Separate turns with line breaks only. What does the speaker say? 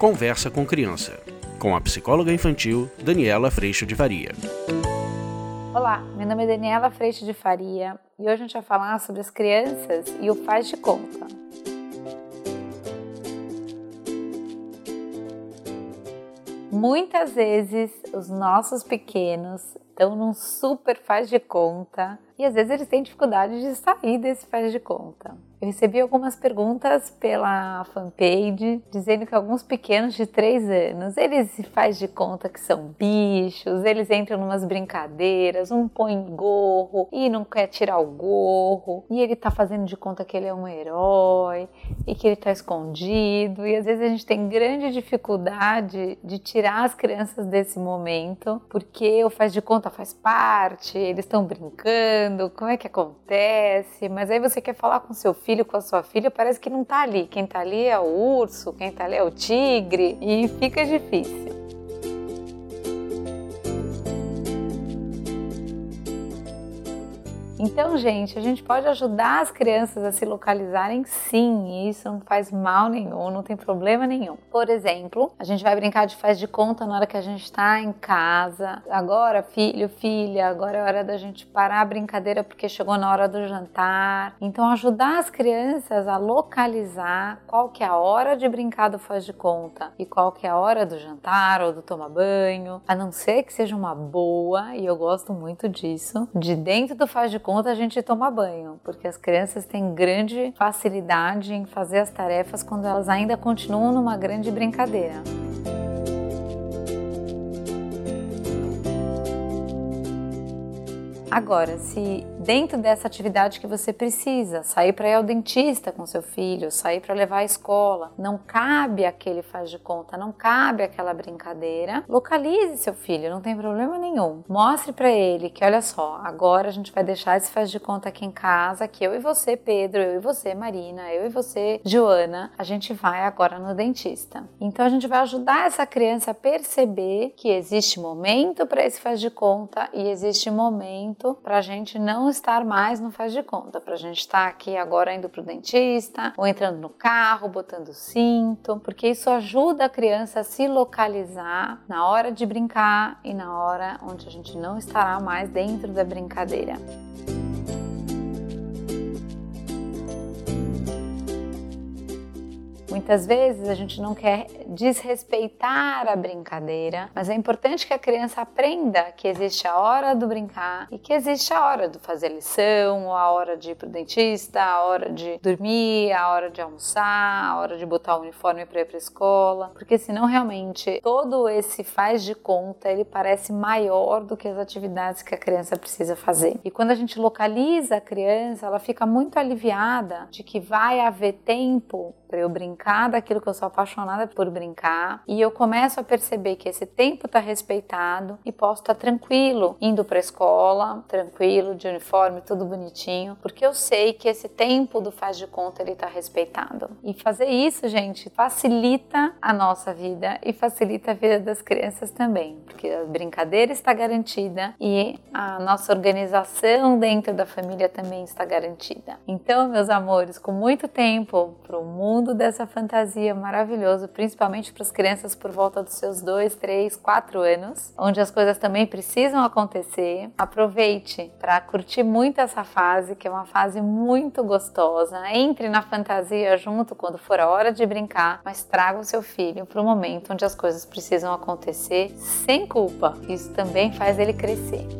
Conversa com Criança, com a psicóloga infantil Daniela Freixo de Faria.
Olá, meu nome é Daniela Freixo de Faria e hoje a gente vai falar sobre as crianças e o faz de conta. Muitas vezes os nossos pequenos estão num super faz de conta e às vezes eles têm dificuldade de sair desse faz de conta. Eu recebi algumas perguntas pela fanpage dizendo que alguns pequenos de 3 anos, eles se faz de conta que são bichos, eles entram numas brincadeiras, um põe gorro e não quer tirar o gorro, e ele tá fazendo de conta que ele é um herói e que ele tá escondido, e às vezes a gente tem grande dificuldade de tirar as crianças desse momento, porque o faz de conta faz parte, eles estão brincando, como é que acontece? Mas aí você quer falar com seu filho com a sua filha, parece que não tá ali. Quem tá ali é o urso, quem tá ali é o tigre e fica difícil. Então, gente, a gente pode ajudar as crianças a se localizarem sim, e isso não faz mal nenhum, não tem problema nenhum. Por exemplo, a gente vai brincar de faz de conta na hora que a gente está em casa. Agora, filho, filha, agora é hora da gente parar a brincadeira porque chegou na hora do jantar. Então, ajudar as crianças a localizar qual que é a hora de brincar do faz de conta e qual que é a hora do jantar ou do tomar banho, a não ser que seja uma boa, e eu gosto muito disso, de dentro do faz de conta conta a gente toma banho, porque as crianças têm grande facilidade em fazer as tarefas quando elas ainda continuam numa grande brincadeira. Agora, se dentro dessa atividade que você precisa, sair para ir ao dentista com seu filho, sair para levar à escola, não cabe aquele faz de conta, não cabe aquela brincadeira, localize seu filho, não tem problema nenhum. Mostre para ele que olha só, agora a gente vai deixar esse faz de conta aqui em casa, que eu e você, Pedro, eu e você, Marina, eu e você, Joana, a gente vai agora no dentista. Então a gente vai ajudar essa criança a perceber que existe momento para esse faz de conta e existe momento para a gente não estar mais no faz de conta, para a gente estar tá aqui agora indo para o dentista ou entrando no carro, botando cinto, porque isso ajuda a criança a se localizar na hora de brincar e na hora onde a gente não estará mais dentro da brincadeira. Muitas vezes a gente não quer desrespeitar a brincadeira, mas é importante que a criança aprenda que existe a hora do brincar e que existe a hora de fazer lição, a hora de ir pro dentista, a hora de dormir, a hora de almoçar, a hora de botar o uniforme para ir para escola, porque senão realmente todo esse faz de conta ele parece maior do que as atividades que a criança precisa fazer. E quando a gente localiza a criança, ela fica muito aliviada de que vai haver tempo para eu brincar daquilo que eu sou apaixonada por brincar e eu começo a perceber que esse tempo está respeitado e posso estar tá tranquilo indo para a escola, tranquilo, de uniforme, tudo bonitinho, porque eu sei que esse tempo do faz de conta ele está respeitado. E fazer isso, gente, facilita a nossa vida e facilita a vida das crianças também, porque a brincadeira está garantida e a nossa organização dentro da família também está garantida. Então, meus amores, com muito tempo para o mundo dessa fantasia maravilhoso, principalmente para as crianças por volta dos seus 2, 3, 4 anos, onde as coisas também precisam acontecer. Aproveite para curtir muito essa fase, que é uma fase muito gostosa. Entre na fantasia junto quando for a hora de brincar, mas traga o seu filho para o momento onde as coisas precisam acontecer sem culpa. Isso também faz ele crescer.